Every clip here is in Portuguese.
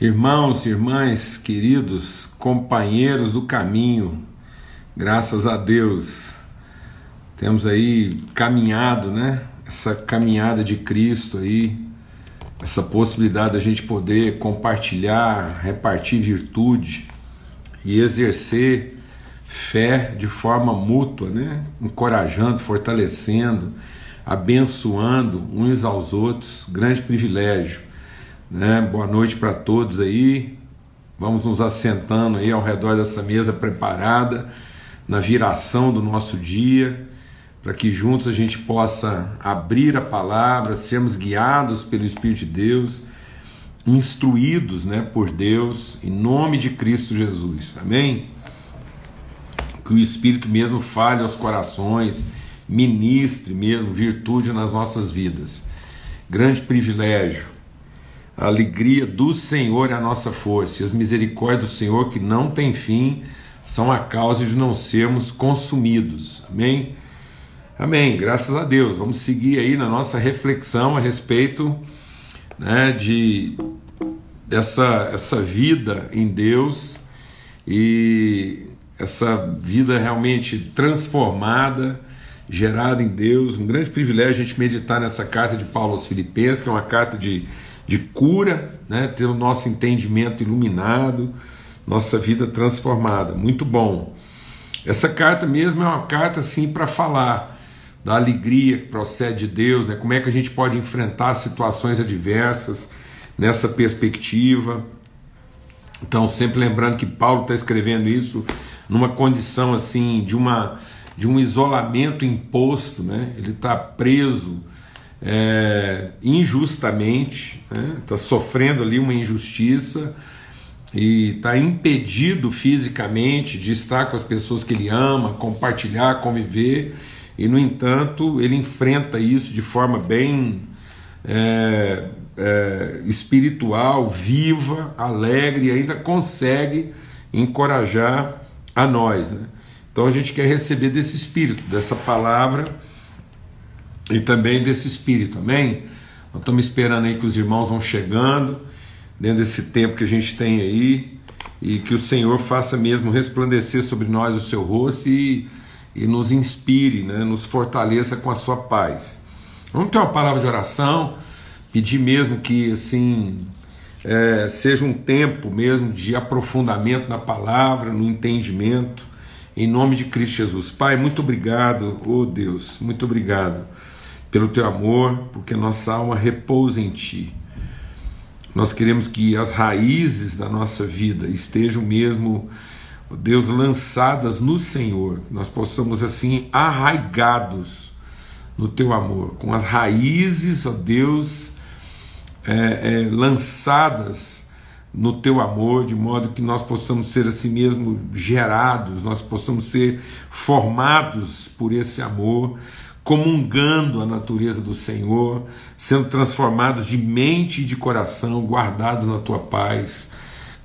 Irmãos, irmãs, queridos, companheiros do caminho, graças a Deus, temos aí caminhado, né? Essa caminhada de Cristo aí, essa possibilidade da gente poder compartilhar, repartir virtude e exercer fé de forma mútua, né? Encorajando, fortalecendo, abençoando uns aos outros, grande privilégio né? Boa noite para todos aí. Vamos nos assentando aí ao redor dessa mesa preparada na viração do nosso dia, para que juntos a gente possa abrir a palavra, sermos guiados pelo Espírito de Deus, instruídos, né, por Deus, em nome de Cristo Jesus. Amém. Que o Espírito mesmo fale aos corações, ministre mesmo virtude nas nossas vidas. Grande privilégio a alegria do Senhor é a nossa força, e as misericórdias do Senhor que não tem fim são a causa de não sermos consumidos. Amém? Amém. Graças a Deus. Vamos seguir aí na nossa reflexão a respeito né, de dessa essa vida em Deus e essa vida realmente transformada, gerada em Deus. Um grande privilégio a gente meditar nessa carta de Paulo aos Filipenses, que é uma carta de de cura, né? ter o nosso entendimento iluminado, nossa vida transformada. Muito bom. Essa carta mesmo é uma carta assim para falar da alegria que procede de Deus, né? como é que a gente pode enfrentar situações adversas nessa perspectiva. Então, sempre lembrando que Paulo está escrevendo isso numa condição assim de uma de um isolamento imposto, né? Ele está preso é, injustamente, está né? Tá sofrendo ali uma injustiça e está impedido fisicamente de estar com as pessoas que ele ama, compartilhar, conviver, e no entanto ele enfrenta isso de forma bem é, é, espiritual, viva, alegre e ainda consegue encorajar a nós. Né? Então a gente quer receber desse espírito, dessa palavra e também desse espírito, amém? Nós estamos esperando aí que os irmãos vão chegando, dentro desse tempo que a gente tem aí, e que o Senhor faça mesmo resplandecer sobre nós o seu rosto e, e nos inspire, né? nos fortaleça com a sua paz. Vamos ter uma palavra de oração, pedir mesmo que assim é, seja um tempo mesmo de aprofundamento na palavra, no entendimento, em nome de Cristo Jesus. Pai, muito obrigado, oh Deus, muito obrigado pelo teu amor, porque nossa alma repousa em ti. Nós queremos que as raízes da nossa vida estejam mesmo, Deus, lançadas no Senhor, que nós possamos assim arraigados no teu amor, com as raízes, ó Deus, é, é, lançadas no teu amor, de modo que nós possamos ser assim mesmo gerados, nós possamos ser formados por esse amor comungando a natureza do Senhor, sendo transformados de mente e de coração, guardados na tua paz,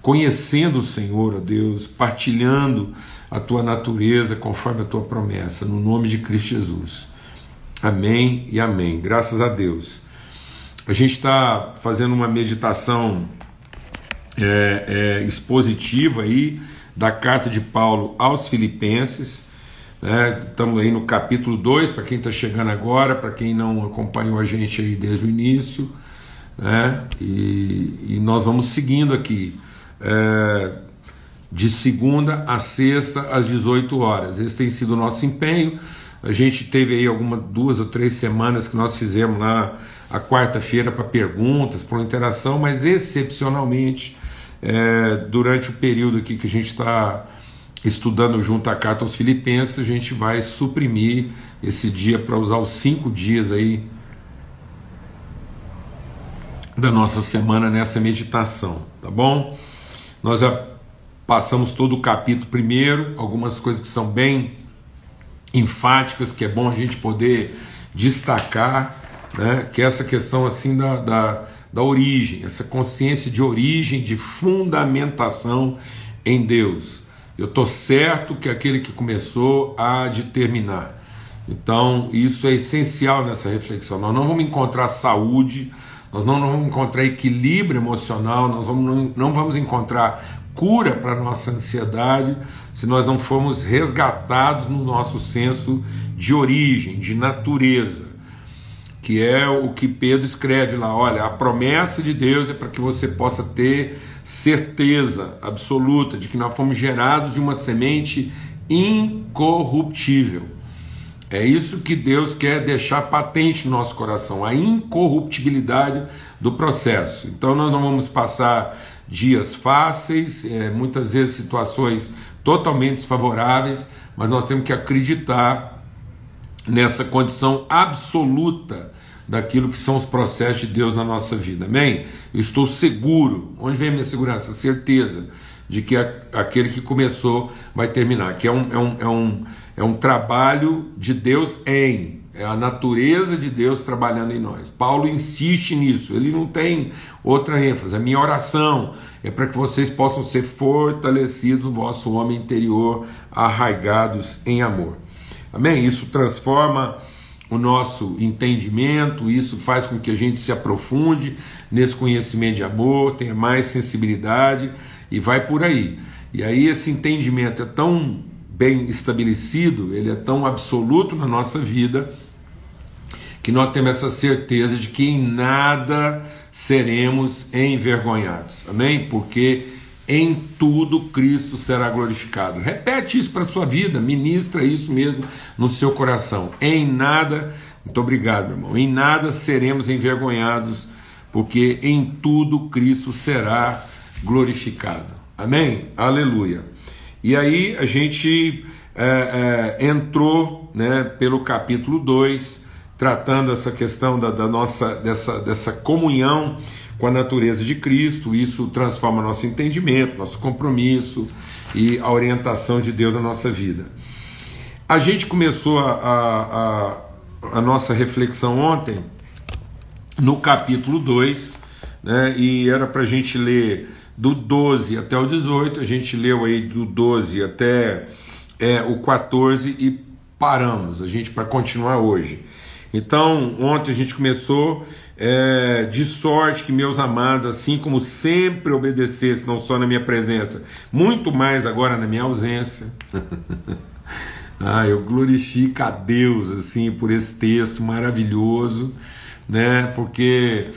conhecendo o Senhor, ó Deus, partilhando a tua natureza conforme a tua promessa, no nome de Cristo Jesus. Amém e amém. Graças a Deus. A gente está fazendo uma meditação é, é, expositiva aí da carta de Paulo aos Filipenses. Né? Estamos aí no capítulo 2, para quem está chegando agora, para quem não acompanhou a gente aí desde o início. Né? E, e nós vamos seguindo aqui. É, de segunda a sexta às 18 horas. Esse tem sido o nosso empenho. A gente teve aí algumas duas ou três semanas que nós fizemos lá a quarta-feira para perguntas, para interação, mas excepcionalmente é, durante o período aqui que a gente está estudando junto à carta aos Filipenses, a gente vai suprimir esse dia para usar os cinco dias aí da nossa semana nessa meditação, tá bom? Nós já passamos todo o capítulo primeiro, algumas coisas que são bem enfáticas, que é bom a gente poder destacar, né? Que é essa questão assim da, da, da origem, essa consciência de origem, de fundamentação em Deus. Eu estou certo que aquele que começou há de terminar. Então, isso é essencial nessa reflexão. Nós não vamos encontrar saúde, nós não vamos encontrar equilíbrio emocional, nós vamos, não vamos encontrar cura para nossa ansiedade se nós não formos resgatados no nosso senso de origem, de natureza, que é o que Pedro escreve lá: olha, a promessa de Deus é para que você possa ter certeza absoluta de que nós fomos gerados de uma semente incorruptível. É isso que Deus quer deixar patente no nosso coração, a incorruptibilidade do processo. Então nós não vamos passar dias fáceis, é, muitas vezes situações totalmente desfavoráveis, mas nós temos que acreditar nessa condição absoluta daquilo que são os processos de Deus na nossa vida. Amém? Eu estou seguro. Onde vem a minha segurança? Certeza de que aquele que começou vai terminar, que é um, é um, é um, é um trabalho de Deus em, é a natureza de Deus trabalhando em nós. Paulo insiste nisso, ele não tem outra ênfase. A minha oração é para que vocês possam ser fortalecidos no vosso homem interior, arraigados em amor. Amém? Isso transforma o nosso entendimento, isso faz com que a gente se aprofunde nesse conhecimento de amor, tenha mais sensibilidade e vai por aí. E aí esse entendimento é tão bem estabelecido, ele é tão absoluto na nossa vida, que nós temos essa certeza de que em nada seremos envergonhados. Amém? Porque em tudo Cristo será glorificado. Repete isso para a sua vida, ministra isso mesmo no seu coração. Em nada, muito obrigado, meu irmão, em nada seremos envergonhados, porque em tudo Cristo será glorificado. Amém? Aleluia. E aí a gente é, é, entrou né, pelo capítulo 2, tratando essa questão da, da, nossa dessa, dessa comunhão com a natureza de Cristo, isso transforma nosso entendimento, nosso compromisso e a orientação de Deus na nossa vida. A gente começou a, a, a, nossa reflexão ontem no capítulo 2, né, e era para a gente ler do 12 até o 18, a gente leu aí do 12 até é, o 14 e paramos, a gente para continuar hoje. Então, ontem a gente começou é, de sorte que meus amados, assim como sempre obedecessem, não só na minha presença, muito mais agora na minha ausência. ah, eu glorifico a Deus assim por esse texto maravilhoso, né? Porque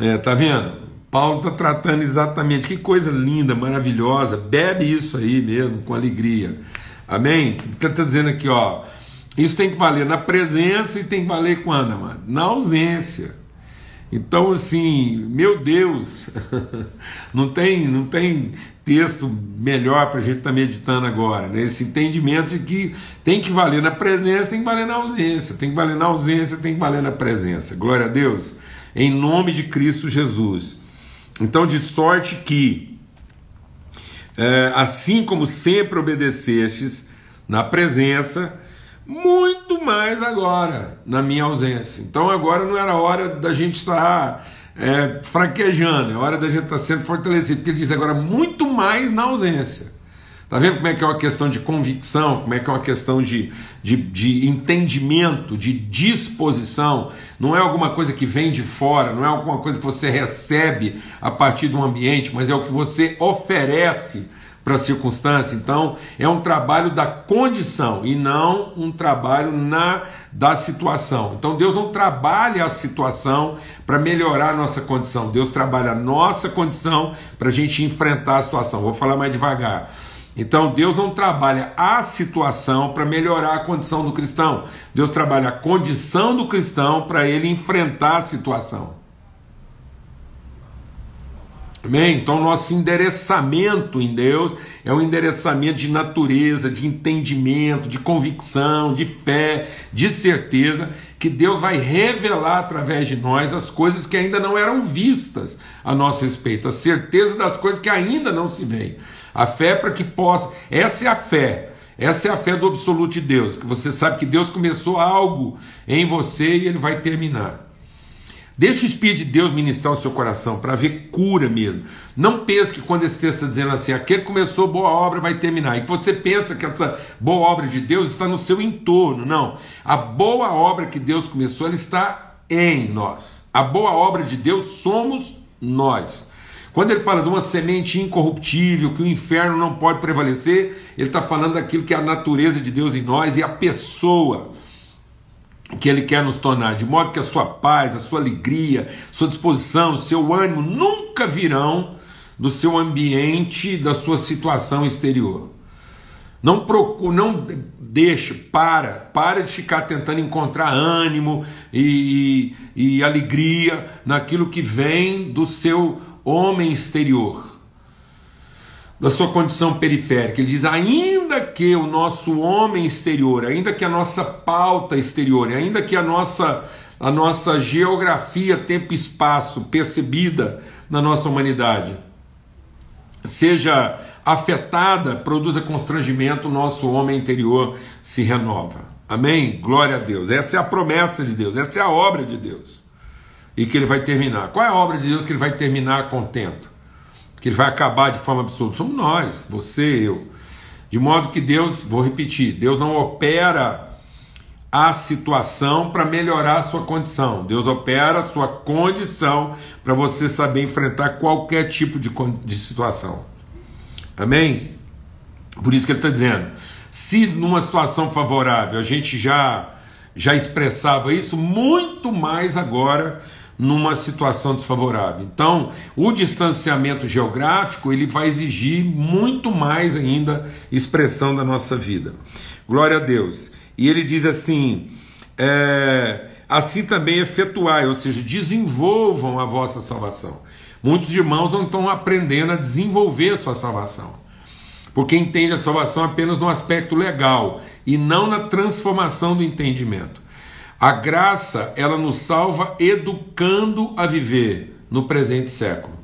é, tá vendo? Paulo está tratando exatamente, que coisa linda, maravilhosa, bebe isso aí mesmo, com alegria. Amém? Está dizendo aqui, ó, isso tem que valer na presença e tem que valer quando, mano? Na ausência. Então, assim, meu Deus, não tem, não tem texto melhor para a gente estar tá meditando agora, né? esse entendimento de que tem que valer na presença, tem que valer na ausência, tem que valer na ausência, tem que valer na presença. Glória a Deus, em nome de Cristo Jesus. Então, de sorte que, é, assim como sempre obedecestes na presença, muito mais agora, na minha ausência. Então, agora não era hora da gente estar é, fraquejando, é hora da gente estar sendo fortalecido, porque ele diz agora muito mais na ausência. Está vendo como é que é uma questão de convicção, como é que é uma questão de, de, de, entendimento, de disposição? Não é alguma coisa que vem de fora, não é alguma coisa que você recebe a partir do ambiente, mas é o que você oferece para a circunstância. Então, é um trabalho da condição e não um trabalho na da situação. Então, Deus não trabalha a situação para melhorar a nossa condição. Deus trabalha a nossa condição para a gente enfrentar a situação. Vou falar mais devagar. Então Deus não trabalha a situação para melhorar a condição do cristão. Deus trabalha a condição do cristão para ele enfrentar a situação. Amém? Então, nosso endereçamento em Deus é um endereçamento de natureza, de entendimento, de convicção, de fé, de certeza, que Deus vai revelar através de nós as coisas que ainda não eram vistas a nosso respeito, a certeza das coisas que ainda não se veem. A fé é para que possa. Essa é a fé. Essa é a fé do absoluto de Deus, que você sabe que Deus começou algo em você e ele vai terminar. Deixa o Espírito de Deus ministrar o seu coração para ver cura mesmo. Não pense que quando esse texto está dizendo assim, aquele que começou boa obra vai terminar, e você pensa que essa boa obra de Deus está no seu entorno. Não. A boa obra que Deus começou, ela está em nós. A boa obra de Deus somos nós. Quando ele fala de uma semente incorruptível, que o inferno não pode prevalecer, ele está falando daquilo que é a natureza de Deus em nós e a pessoa que ele quer nos tornar, de modo que a sua paz, a sua alegria, sua disposição, seu ânimo nunca virão do seu ambiente, da sua situação exterior. Não procure, não deixe, para, para de ficar tentando encontrar ânimo e, e alegria naquilo que vem do seu homem exterior, da sua condição periférica. Ele diz: ainda que o nosso homem exterior, ainda que a nossa pauta exterior, ainda que a nossa, a nossa geografia, tempo e espaço percebida na nossa humanidade seja afetada, produza constrangimento, o nosso homem interior se renova. Amém? Glória a Deus. Essa é a promessa de Deus, essa é a obra de Deus e que ele vai terminar. Qual é a obra de Deus que ele vai terminar contento? Que ele vai acabar de forma absoluta? Somos nós, você, eu. De modo que Deus, vou repetir, Deus não opera a situação para melhorar a sua condição. Deus opera a sua condição para você saber enfrentar qualquer tipo de, de situação. Amém? Por isso que ele está dizendo: se numa situação favorável a gente já já expressava isso, muito mais agora numa situação desfavorável. Então, o distanciamento geográfico ele vai exigir muito mais ainda expressão da nossa vida. Glória a Deus. E ele diz assim: é, assim também efetuai, ou seja, desenvolvam a vossa salvação. Muitos irmãos não estão aprendendo a desenvolver a sua salvação, porque entende a salvação apenas no aspecto legal e não na transformação do entendimento. A graça, ela nos salva educando a viver no presente século.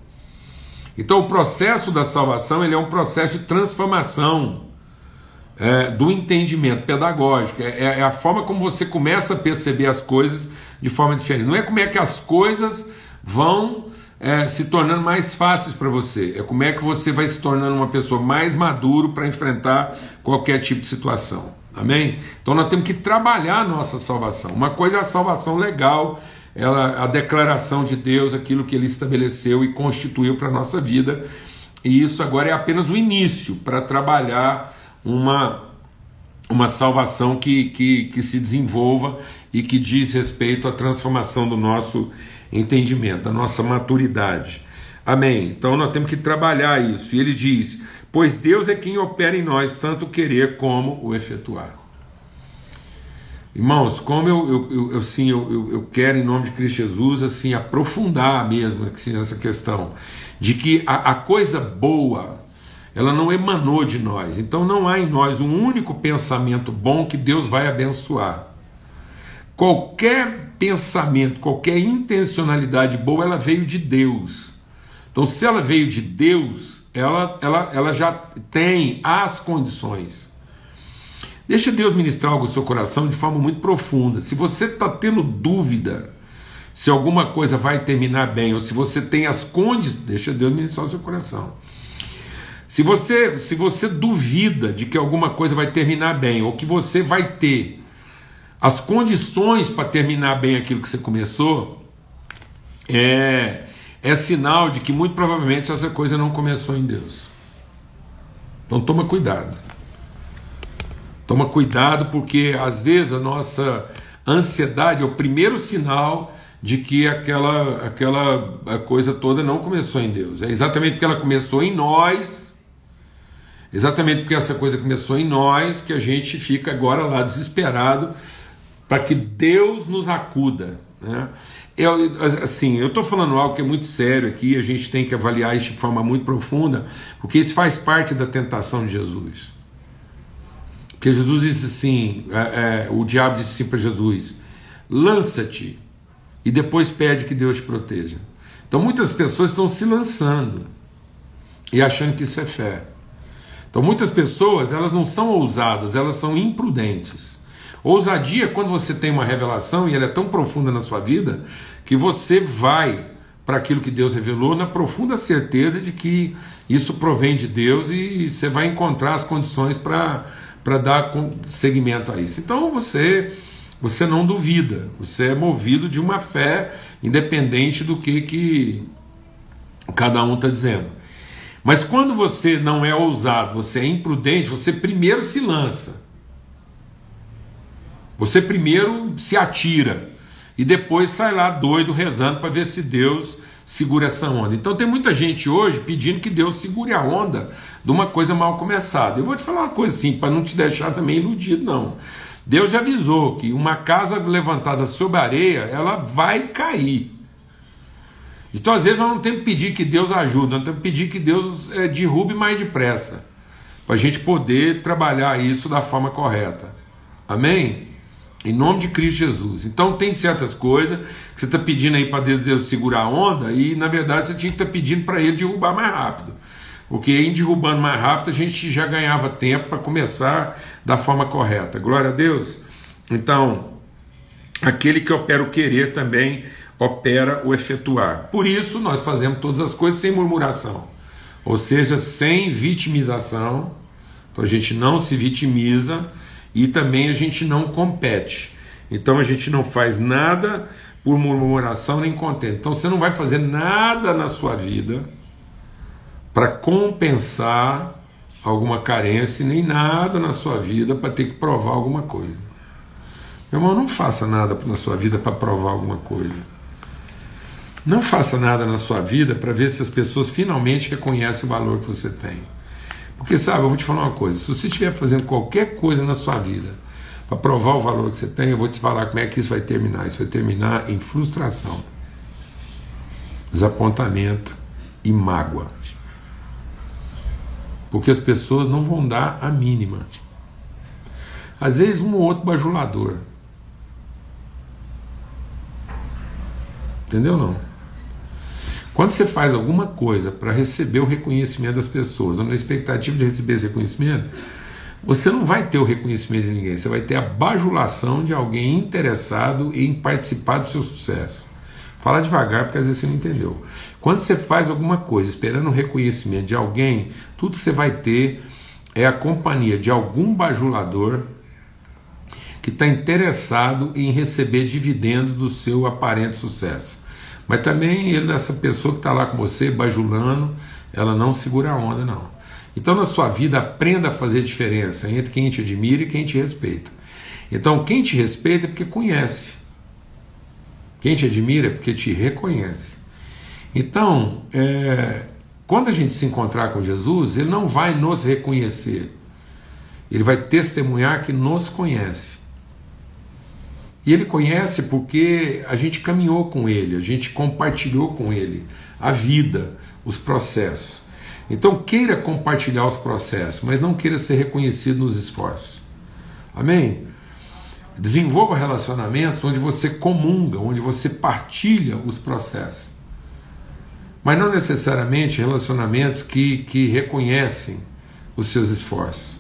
Então, o processo da salvação ele é um processo de transformação é, do entendimento pedagógico. É, é, a forma como você começa a perceber as coisas de forma diferente. Não é como é que as coisas vão é, se tornando mais fáceis para você. É como é que você vai se tornando uma pessoa mais maduro para enfrentar qualquer tipo de situação. Amém? Então nós temos que trabalhar a nossa salvação. Uma coisa é a salvação legal, ela, a declaração de Deus, aquilo que Ele estabeleceu e constituiu para a nossa vida. E isso agora é apenas o início para trabalhar uma, uma salvação que, que, que se desenvolva e que diz respeito à transformação do nosso entendimento, da nossa maturidade. Amém? Então nós temos que trabalhar isso. E ele diz: Pois Deus é quem opera em nós tanto o querer como o efetuar. Irmãos, como eu, eu, eu, assim, eu, eu, quero, em nome de Cristo Jesus, assim, aprofundar mesmo assim, essa questão de que a, a coisa boa ela não emanou de nós. Então não há em nós um único pensamento bom que Deus vai abençoar. Qualquer pensamento, qualquer intencionalidade boa, ela veio de Deus. Então, se ela veio de Deus, ela, ela, ela já tem as condições. Deixa Deus ministrar algo no seu coração de forma muito profunda. Se você está tendo dúvida se alguma coisa vai terminar bem, ou se você tem as condições, deixa Deus ministrar o seu coração. Se você, se você duvida de que alguma coisa vai terminar bem, ou que você vai ter as condições para terminar bem aquilo que você começou, é, é sinal de que muito provavelmente essa coisa não começou em Deus. Então toma cuidado. Toma cuidado porque às vezes a nossa ansiedade é o primeiro sinal de que aquela, aquela coisa toda não começou em Deus. É exatamente porque ela começou em nós Exatamente porque essa coisa começou em nós que a gente fica agora lá desesperado para que Deus nos acuda. Né? Eu, assim, eu estou falando algo que é muito sério aqui, a gente tem que avaliar isso de forma muito profunda, porque isso faz parte da tentação de Jesus. Porque Jesus disse assim: é, é, o diabo disse assim para Jesus: lança-te e depois pede que Deus te proteja. Então muitas pessoas estão se lançando e achando que isso é fé. Então muitas pessoas, elas não são ousadas, elas são imprudentes. Ousadia quando você tem uma revelação e ela é tão profunda na sua vida que você vai para aquilo que Deus revelou na profunda certeza de que isso provém de Deus e você vai encontrar as condições para dar seguimento a isso. Então você você não duvida, você é movido de uma fé independente do que, que cada um está dizendo. Mas quando você não é ousado, você é imprudente, você primeiro se lança. Você primeiro se atira e depois sai lá doido rezando para ver se Deus segura essa onda. Então tem muita gente hoje pedindo que Deus segure a onda de uma coisa mal começada. Eu vou te falar uma coisa assim, para não te deixar também iludido, não. Deus já avisou que uma casa levantada sobre areia, ela vai cair. Então, às vezes, nós não temos que pedir que Deus ajude, nós temos que pedir que Deus é, derrube mais depressa, para a gente poder trabalhar isso da forma correta. Amém? Em nome de Cristo Jesus. Então tem certas coisas que você está pedindo aí para Deus segurar a onda e na verdade você tinha que estar tá pedindo para ele derrubar mais rápido. Porque em derrubando mais rápido a gente já ganhava tempo para começar da forma correta. Glória a Deus. Então, aquele que opera o querer também opera o efetuar. Por isso nós fazemos todas as coisas sem murmuração. Ou seja, sem vitimização. Então a gente não se vitimiza e também a gente não compete. Então a gente não faz nada por murmuração nem contente. Então você não vai fazer nada na sua vida para compensar alguma carência, nem nada na sua vida para ter que provar alguma coisa. Meu irmão, não faça nada na sua vida para provar alguma coisa. Não faça nada na sua vida para ver se as pessoas finalmente reconhecem o valor que você tem. Porque, sabe, eu vou te falar uma coisa: se você estiver fazendo qualquer coisa na sua vida para provar o valor que você tem, eu vou te falar como é que isso vai terminar. Isso vai terminar em frustração, desapontamento e mágoa. Porque as pessoas não vão dar a mínima. Às vezes, um ou outro bajulador. Entendeu não? Quando você faz alguma coisa para receber o reconhecimento das pessoas, ou na expectativa de receber esse reconhecimento, você não vai ter o reconhecimento de ninguém, você vai ter a bajulação de alguém interessado em participar do seu sucesso. Fala devagar, porque às vezes você não entendeu. Quando você faz alguma coisa esperando o reconhecimento de alguém, tudo que você vai ter é a companhia de algum bajulador que está interessado em receber dividendo do seu aparente sucesso. Mas também ele, essa pessoa que está lá com você, bajulando, ela não segura a onda, não. Então, na sua vida, aprenda a fazer diferença entre quem te admira e quem te respeita. Então, quem te respeita é porque conhece. Quem te admira é porque te reconhece. Então, é, quando a gente se encontrar com Jesus, ele não vai nos reconhecer, ele vai testemunhar que nos conhece. E ele conhece porque a gente caminhou com ele, a gente compartilhou com ele a vida, os processos. Então queira compartilhar os processos, mas não queira ser reconhecido nos esforços. Amém? Desenvolva relacionamentos onde você comunga, onde você partilha os processos. Mas não necessariamente relacionamentos que, que reconhecem os seus esforços.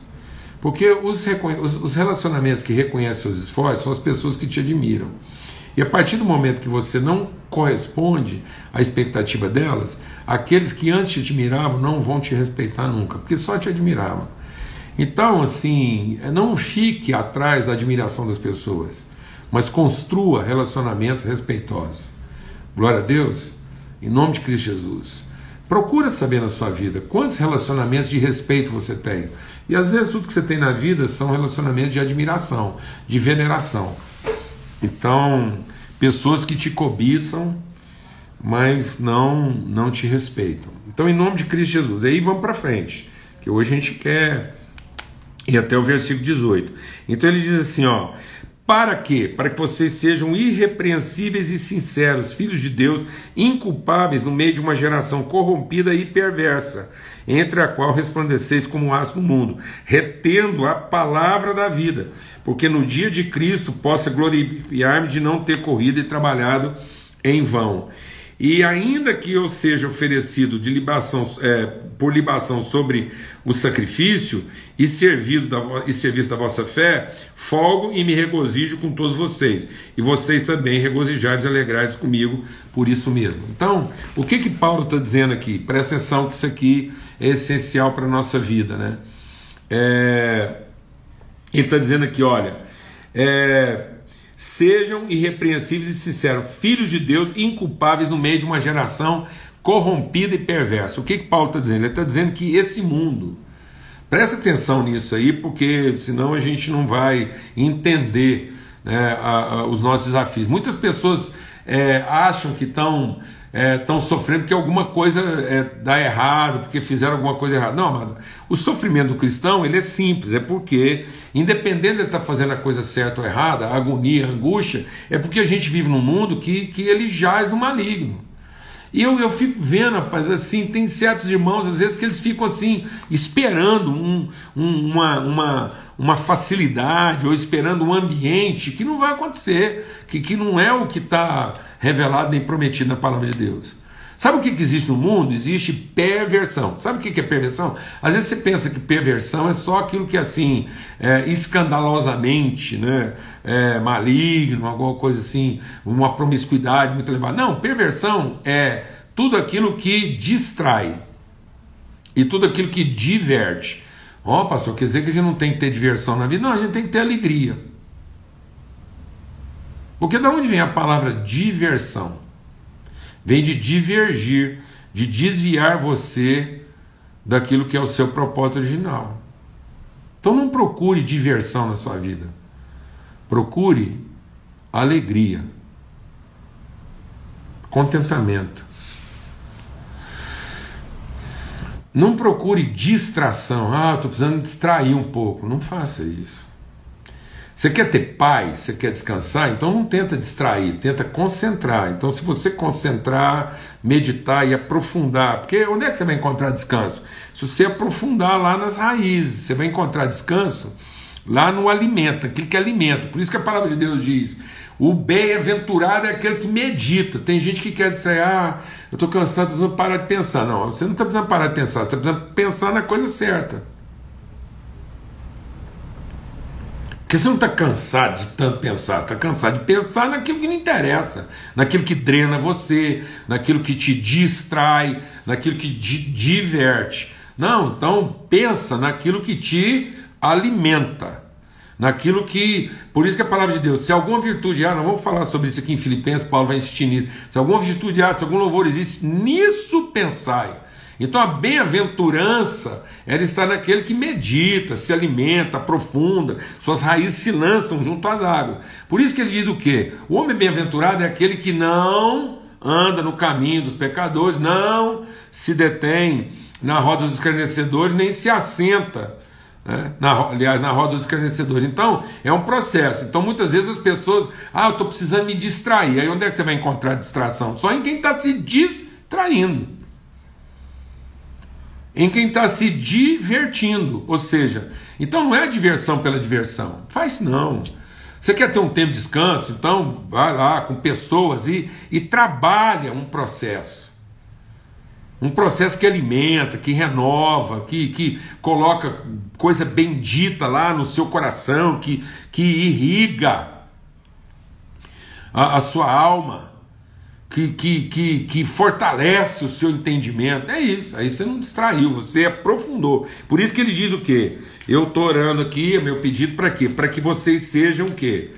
Porque os, os relacionamentos que reconhecem seus esforços são as pessoas que te admiram. E a partir do momento que você não corresponde à expectativa delas, aqueles que antes te admiravam não vão te respeitar nunca, porque só te admiravam. Então, assim, não fique atrás da admiração das pessoas, mas construa relacionamentos respeitosos. Glória a Deus, em nome de Cristo Jesus. Procura saber na sua vida quantos relacionamentos de respeito você tem. E às vezes tudo que você tem na vida são relacionamentos de admiração, de veneração. Então, pessoas que te cobiçam, mas não não te respeitam. Então, em nome de Cristo Jesus. Aí vamos para frente, que hoje a gente quer ir até o versículo 18. Então ele diz assim, ó: para quê? Para que vocês sejam irrepreensíveis e sinceros, filhos de Deus, inculpáveis no meio de uma geração corrompida e perversa entre a qual resplandeceis como aço no mundo, retendo a palavra da vida, porque no dia de Cristo possa glorificar-me de não ter corrido e trabalhado em vão. E ainda que eu seja oferecido de libação, é, por libação sobre o sacrifício e servido da, e serviço da vossa fé, folgo e me regozijo com todos vocês. E vocês também regozijados e alegrados comigo por isso mesmo. Então, o que que Paulo está dizendo aqui? Presta atenção que isso aqui é essencial para a nossa vida, né? É, ele está dizendo aqui, olha, é, sejam irrepreensíveis e sinceros, filhos de Deus, inculpáveis no meio de uma geração corrompida e perversa. O que, que Paulo está dizendo? Ele está dizendo que esse mundo, presta atenção nisso aí, porque senão a gente não vai entender né, a, a, os nossos desafios. Muitas pessoas é, acham que estão é, sofrendo porque alguma coisa é, dá errado, porque fizeram alguma coisa errada. Não, amado, o sofrimento do cristão ele é simples, é porque, independente de estar tá fazendo a coisa certa ou errada, a agonia, a angústia, é porque a gente vive num mundo que, que ele jaz no maligno. E eu, eu fico vendo, rapaz, assim, tem certos irmãos, às vezes, que eles ficam assim, esperando um, um, uma, uma, uma facilidade ou esperando um ambiente que não vai acontecer, que, que não é o que está revelado nem prometido na palavra de Deus. Sabe o que, que existe no mundo? Existe perversão. Sabe o que, que é perversão? Às vezes você pensa que perversão é só aquilo que assim, é, escandalosamente, né, é, maligno, alguma coisa assim, uma promiscuidade muito elevada. Não, perversão é tudo aquilo que distrai e tudo aquilo que diverte. Ó, oh, pastor, quer dizer que a gente não tem que ter diversão na vida? Não, a gente tem que ter alegria. Porque de onde vem a palavra diversão? Vem de divergir, de desviar você daquilo que é o seu propósito original. Então não procure diversão na sua vida. Procure alegria, contentamento. Não procure distração. Ah, estou precisando distrair um pouco. Não faça isso. Você quer ter paz, você quer descansar, então não tenta distrair, tenta concentrar. Então, se você concentrar, meditar e aprofundar, porque onde é que você vai encontrar descanso? Se você aprofundar lá nas raízes, você vai encontrar descanso lá no alimento, aquilo que alimenta. Por isso que a palavra de Deus diz: o bem-aventurado é aquele que medita. Tem gente que quer distrair, ah, eu estou cansado, estou precisando parar de pensar. Não, você não está precisando parar de pensar, você está precisando pensar na coisa certa. Porque você não está cansado de tanto pensar, está cansado de pensar naquilo que não interessa, naquilo que drena você, naquilo que te distrai, naquilo que te diverte. Não, então pensa naquilo que te alimenta, naquilo que. Por isso que a palavra de Deus, se alguma virtude há, não vamos falar sobre isso aqui em Filipenses, Paulo vai insistir nisso. Se alguma virtude há, se algum louvor existe, nisso pensai. Então a bem-aventurança, ela está naquele que medita, se alimenta, aprofunda, suas raízes se lançam junto às águas. Por isso que ele diz o quê? O homem bem-aventurado é aquele que não anda no caminho dos pecadores, não se detém na roda dos escarnecedores, nem se assenta. Né? Na, aliás, na roda dos escarnecedores. Então, é um processo. Então, muitas vezes as pessoas, ah, eu estou precisando me distrair. Aí, onde é que você vai encontrar distração? Só em quem está se distraindo em quem está se divertindo. Ou seja, então não é diversão pela diversão. Faz não. Você quer ter um tempo de descanso? Então vai lá com pessoas e, e trabalha um processo. Um processo que alimenta, que renova, que, que coloca coisa bendita lá no seu coração, que, que irriga a, a sua alma que, que, que, que fortalece o seu entendimento. É isso. Aí você não distraiu, você aprofundou. Por isso que ele diz o quê? Eu estou orando aqui, é meu pedido para quê? Para que vocês sejam o quê?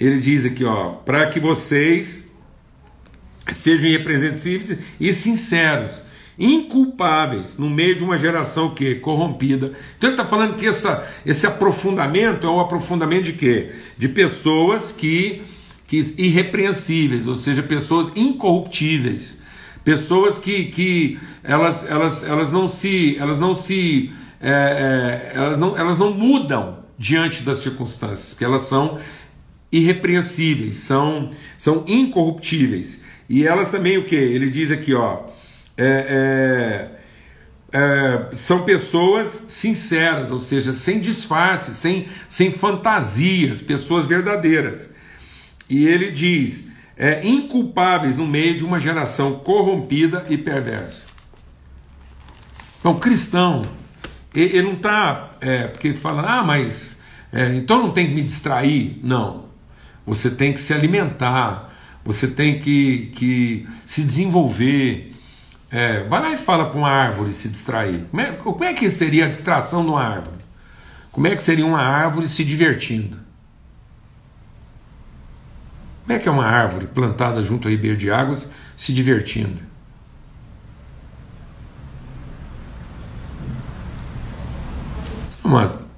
Ele diz aqui, ó, para que vocês sejam irrepreensíveis e sinceros, inculpáveis no meio de uma geração que corrompida. Então ele está falando que essa, esse aprofundamento é o aprofundamento de quê? De pessoas que que irrepreensíveis, ou seja, pessoas incorruptíveis, pessoas que, que elas, elas, elas não se elas não se é, é, elas, não, elas não mudam diante das circunstâncias, que elas são irrepreensíveis, são, são incorruptíveis. E elas também o que? Ele diz aqui, ó, é, é, é, são pessoas sinceras, ou seja, sem disfarce, sem, sem fantasias, pessoas verdadeiras. E ele diz: é, inculpáveis no meio de uma geração corrompida e perversa. Então, cristão, ele, não está. É, porque fala, ah, mas é, então não tem que me distrair. Não. Você tem que se alimentar, você tem que, que se desenvolver. É, vai lá e fala para uma árvore se distrair. Como é, como é que seria a distração de uma árvore? Como é que seria uma árvore se divertindo? Como é que é uma árvore plantada junto a ribeiro de águas se divertindo?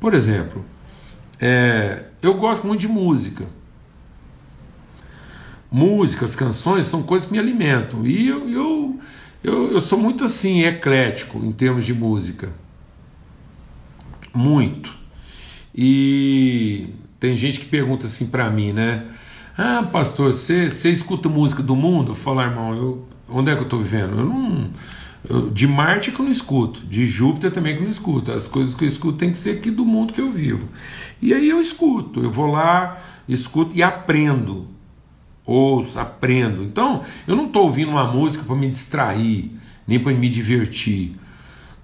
Por exemplo, é, eu gosto muito de música. Músicas, canções são coisas que me alimentam. E eu, eu, eu, eu sou muito assim, eclético em termos de música. Muito. E tem gente que pergunta assim para mim, né? Ah, pastor, você escuta música do mundo? Ah, irmão, eu, onde é que eu estou vivendo? Eu não. Eu, de Marte que eu não escuto, de Júpiter também que eu não escuto. As coisas que eu escuto tem que ser aqui do mundo que eu vivo. E aí eu escuto, eu vou lá, escuto e aprendo. Ouço, aprendo. Então, eu não estou ouvindo uma música para me distrair, nem para me divertir.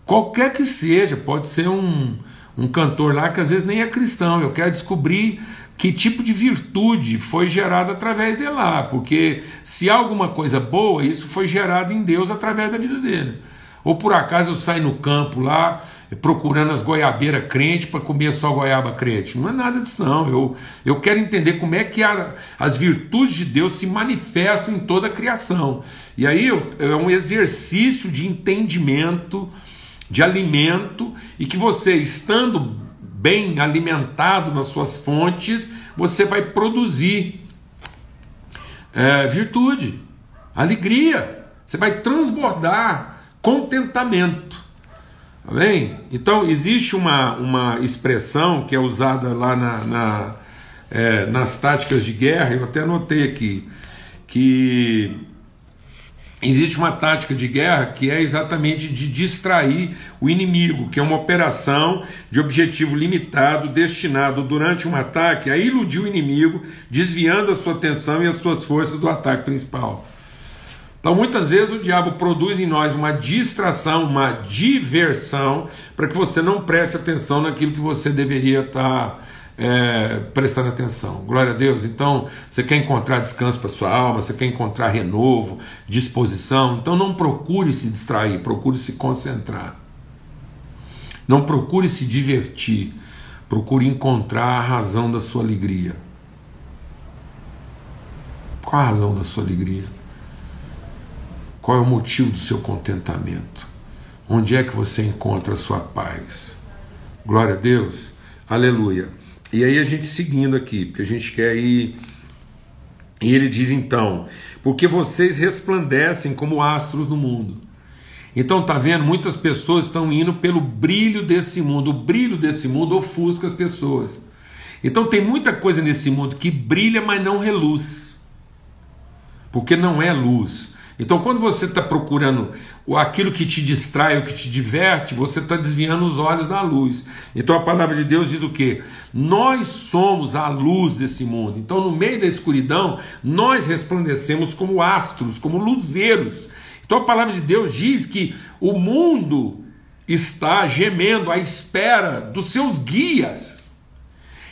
Qualquer que seja, pode ser um, um cantor lá que às vezes nem é cristão. Eu quero descobrir que tipo de virtude foi gerada através de lá, porque se há alguma coisa boa, isso foi gerado em Deus através da vida dele. Ou por acaso eu saio no campo lá procurando as goiabeiras crente para comer só goiaba crente. Não é nada disso, não. Eu, eu quero entender como é que a, as virtudes de Deus se manifestam em toda a criação. E aí eu, é um exercício de entendimento, de alimento, e que você, estando bem alimentado nas suas fontes, você vai produzir é, virtude, alegria, você vai transbordar contentamento. Amém? Então, existe uma, uma expressão que é usada lá na, na é, nas táticas de guerra, eu até anotei aqui, que Existe uma tática de guerra que é exatamente de distrair o inimigo, que é uma operação de objetivo limitado, destinado durante um ataque a iludir o inimigo, desviando a sua atenção e as suas forças do ataque principal. Então, muitas vezes o diabo produz em nós uma distração, uma diversão, para que você não preste atenção naquilo que você deveria estar é, prestando atenção. Glória a Deus. Então, você quer encontrar descanso para sua alma, você quer encontrar renovo, disposição. Então, não procure se distrair, procure se concentrar. Não procure se divertir, procure encontrar a razão da sua alegria. Qual a razão da sua alegria? Qual é o motivo do seu contentamento? Onde é que você encontra a sua paz? Glória a Deus. Aleluia. E aí a gente seguindo aqui, porque a gente quer ir. E ele diz então: porque vocês resplandecem como astros no mundo. Então tá vendo? Muitas pessoas estão indo pelo brilho desse mundo. O brilho desse mundo ofusca as pessoas. Então tem muita coisa nesse mundo que brilha, mas não reluz. Porque não é luz. Então, quando você está procurando aquilo que te distrai, o que te diverte, você está desviando os olhos da luz. Então, a palavra de Deus diz o que? Nós somos a luz desse mundo. Então, no meio da escuridão, nós resplandecemos como astros, como luzeiros. Então, a palavra de Deus diz que o mundo está gemendo à espera dos seus guias.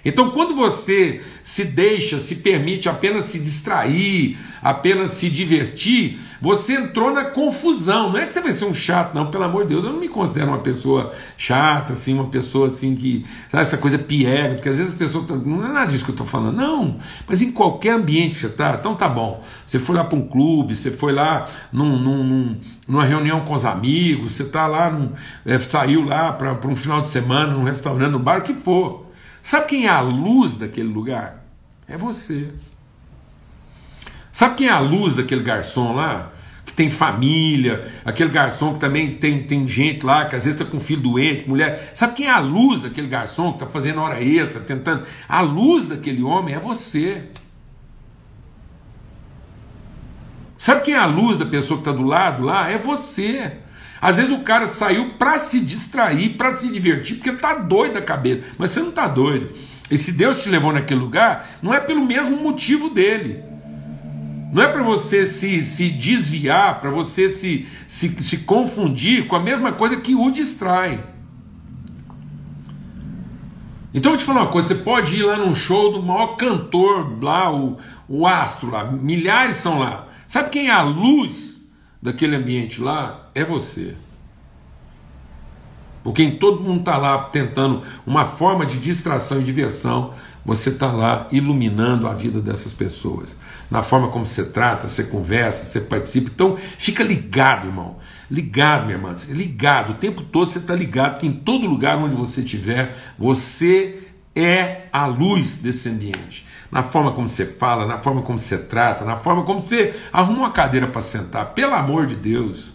Então, quando você se deixa, se permite apenas se distrair, apenas se divertir, você entrou na confusão. Não é que você vai ser um chato, não, pelo amor de Deus. Eu não me considero uma pessoa chata, assim, uma pessoa assim que. Sabe, essa coisa piega, porque às vezes a pessoa. Tá, não é nada disso que eu estou falando, não. Mas em qualquer ambiente que você está, então tá bom. Você foi lá para um clube, você foi lá num, num, numa reunião com os amigos, você está lá, num, é, saiu lá para um final de semana, num restaurante, no bar, o que for. Sabe quem é a luz daquele lugar? É você. Sabe quem é a luz daquele garçom lá? Que tem família, aquele garçom que também tem, tem gente lá, que às vezes está com filho doente, mulher. Sabe quem é a luz daquele garçom que está fazendo hora extra, tentando? A luz daquele homem é você. Sabe quem é a luz da pessoa que está do lado lá? É você. Às vezes o cara saiu para se distrair, para se divertir, porque tá doido da cabeça. Mas você não tá doido. E se Deus te levou naquele lugar, não é pelo mesmo motivo dele. Não é para você se, se desviar, para você se, se, se confundir com a mesma coisa que o distrai. Então eu vou te falar uma coisa: você pode ir lá num show do maior cantor lá, o, o astro lá, milhares são lá. Sabe quem é a luz daquele ambiente lá? é você. Porque em todo mundo está lá tentando uma forma de distração e diversão, você está lá iluminando a vida dessas pessoas. Na forma como você trata, você conversa, você participa. Então, fica ligado, irmão. Ligado, minha irmã. Ligado. O tempo todo você está ligado, que em todo lugar onde você estiver, você é a luz desse ambiente. Na forma como você fala, na forma como você trata, na forma como você arruma uma cadeira para sentar. Pelo amor de Deus.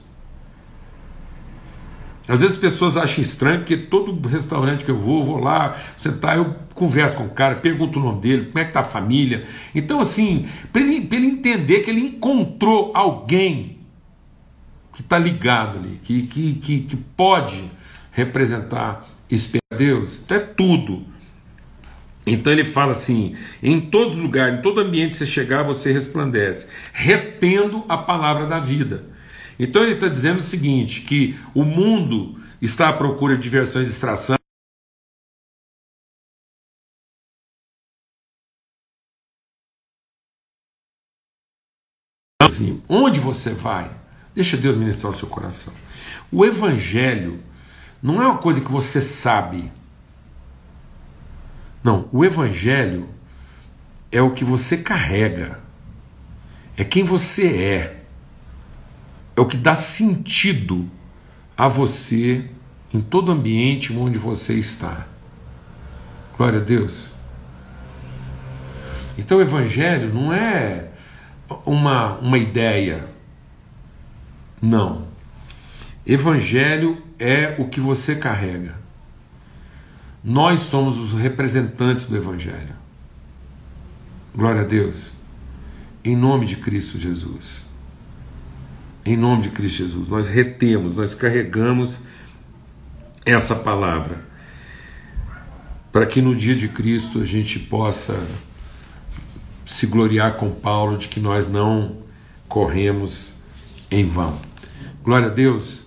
Às vezes as pessoas acham estranho, porque todo restaurante que eu vou, eu vou lá, sentar, eu converso com o cara, pergunto o nome dele, como é que tá a família. Então, assim, para ele, ele entender que ele encontrou alguém que está ligado ali, que, que, que, que pode representar esse Deus, então é tudo. Então ele fala assim: em todos os lugares, em todo ambiente que você chegar, você resplandece, retendo a palavra da vida. Então ele está dizendo o seguinte: que o mundo está à procura de diversão e distração. Assim, onde você vai? Deixa Deus ministrar o seu coração. O evangelho não é uma coisa que você sabe. Não, o evangelho é o que você carrega. É quem você é é o que dá sentido a você em todo ambiente onde você está. Glória a Deus. Então o Evangelho não é uma, uma ideia. Não. Evangelho é o que você carrega. Nós somos os representantes do Evangelho. Glória a Deus. Em nome de Cristo Jesus em nome de Cristo Jesus. Nós retemos, nós carregamos essa palavra para que no dia de Cristo a gente possa se gloriar com Paulo de que nós não corremos em vão. Glória a Deus.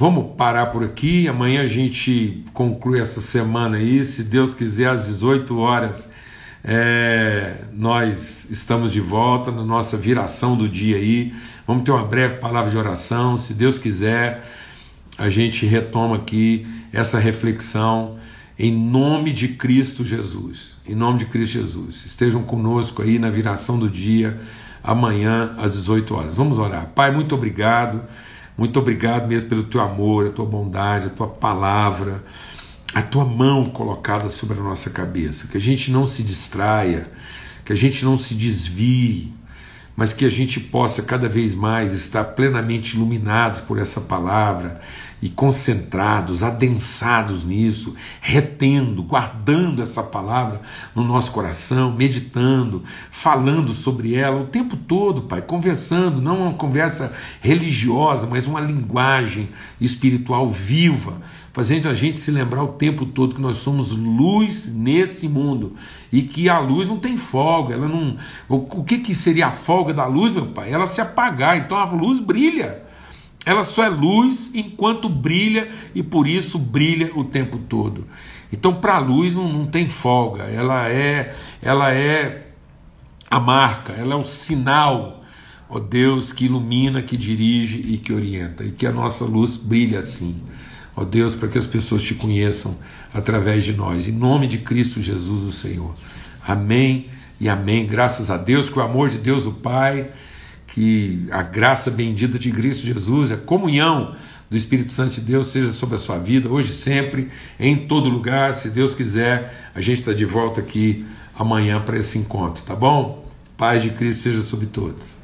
Vamos parar por aqui. Amanhã a gente conclui essa semana aí, se Deus quiser, às 18 horas. É, nós estamos de volta na nossa viração do dia aí. Vamos ter uma breve palavra de oração. Se Deus quiser, a gente retoma aqui essa reflexão em nome de Cristo Jesus. Em nome de Cristo Jesus. Estejam conosco aí na viração do dia, amanhã às 18 horas. Vamos orar. Pai, muito obrigado. Muito obrigado mesmo pelo teu amor, a tua bondade, a tua palavra a tua mão colocada sobre a nossa cabeça, que a gente não se distraia, que a gente não se desvie, mas que a gente possa cada vez mais estar plenamente iluminados por essa palavra e concentrados, adensados nisso, retendo, guardando essa palavra no nosso coração, meditando, falando sobre ela o tempo todo, Pai, conversando, não uma conversa religiosa, mas uma linguagem espiritual viva fazendo a gente se lembrar o tempo todo que nós somos luz nesse mundo e que a luz não tem folga, ela não. O que, que seria a folga da luz, meu pai? Ela se apagar, então a luz brilha. Ela só é luz enquanto brilha e por isso brilha o tempo todo. Então, para a luz não, não tem folga, ela é, ela é a marca, ela é o sinal, ó Deus, que ilumina, que dirige e que orienta, e que a nossa luz brilha assim ó Deus, para que as pessoas te conheçam através de nós. Em nome de Cristo Jesus, o Senhor. Amém e amém. Graças a Deus, que o amor de Deus, o Pai, que a graça bendita de Cristo Jesus, a comunhão do Espírito Santo de Deus seja sobre a sua vida, hoje sempre, em todo lugar. Se Deus quiser, a gente está de volta aqui amanhã para esse encontro, tá bom? Paz de Cristo seja sobre todos.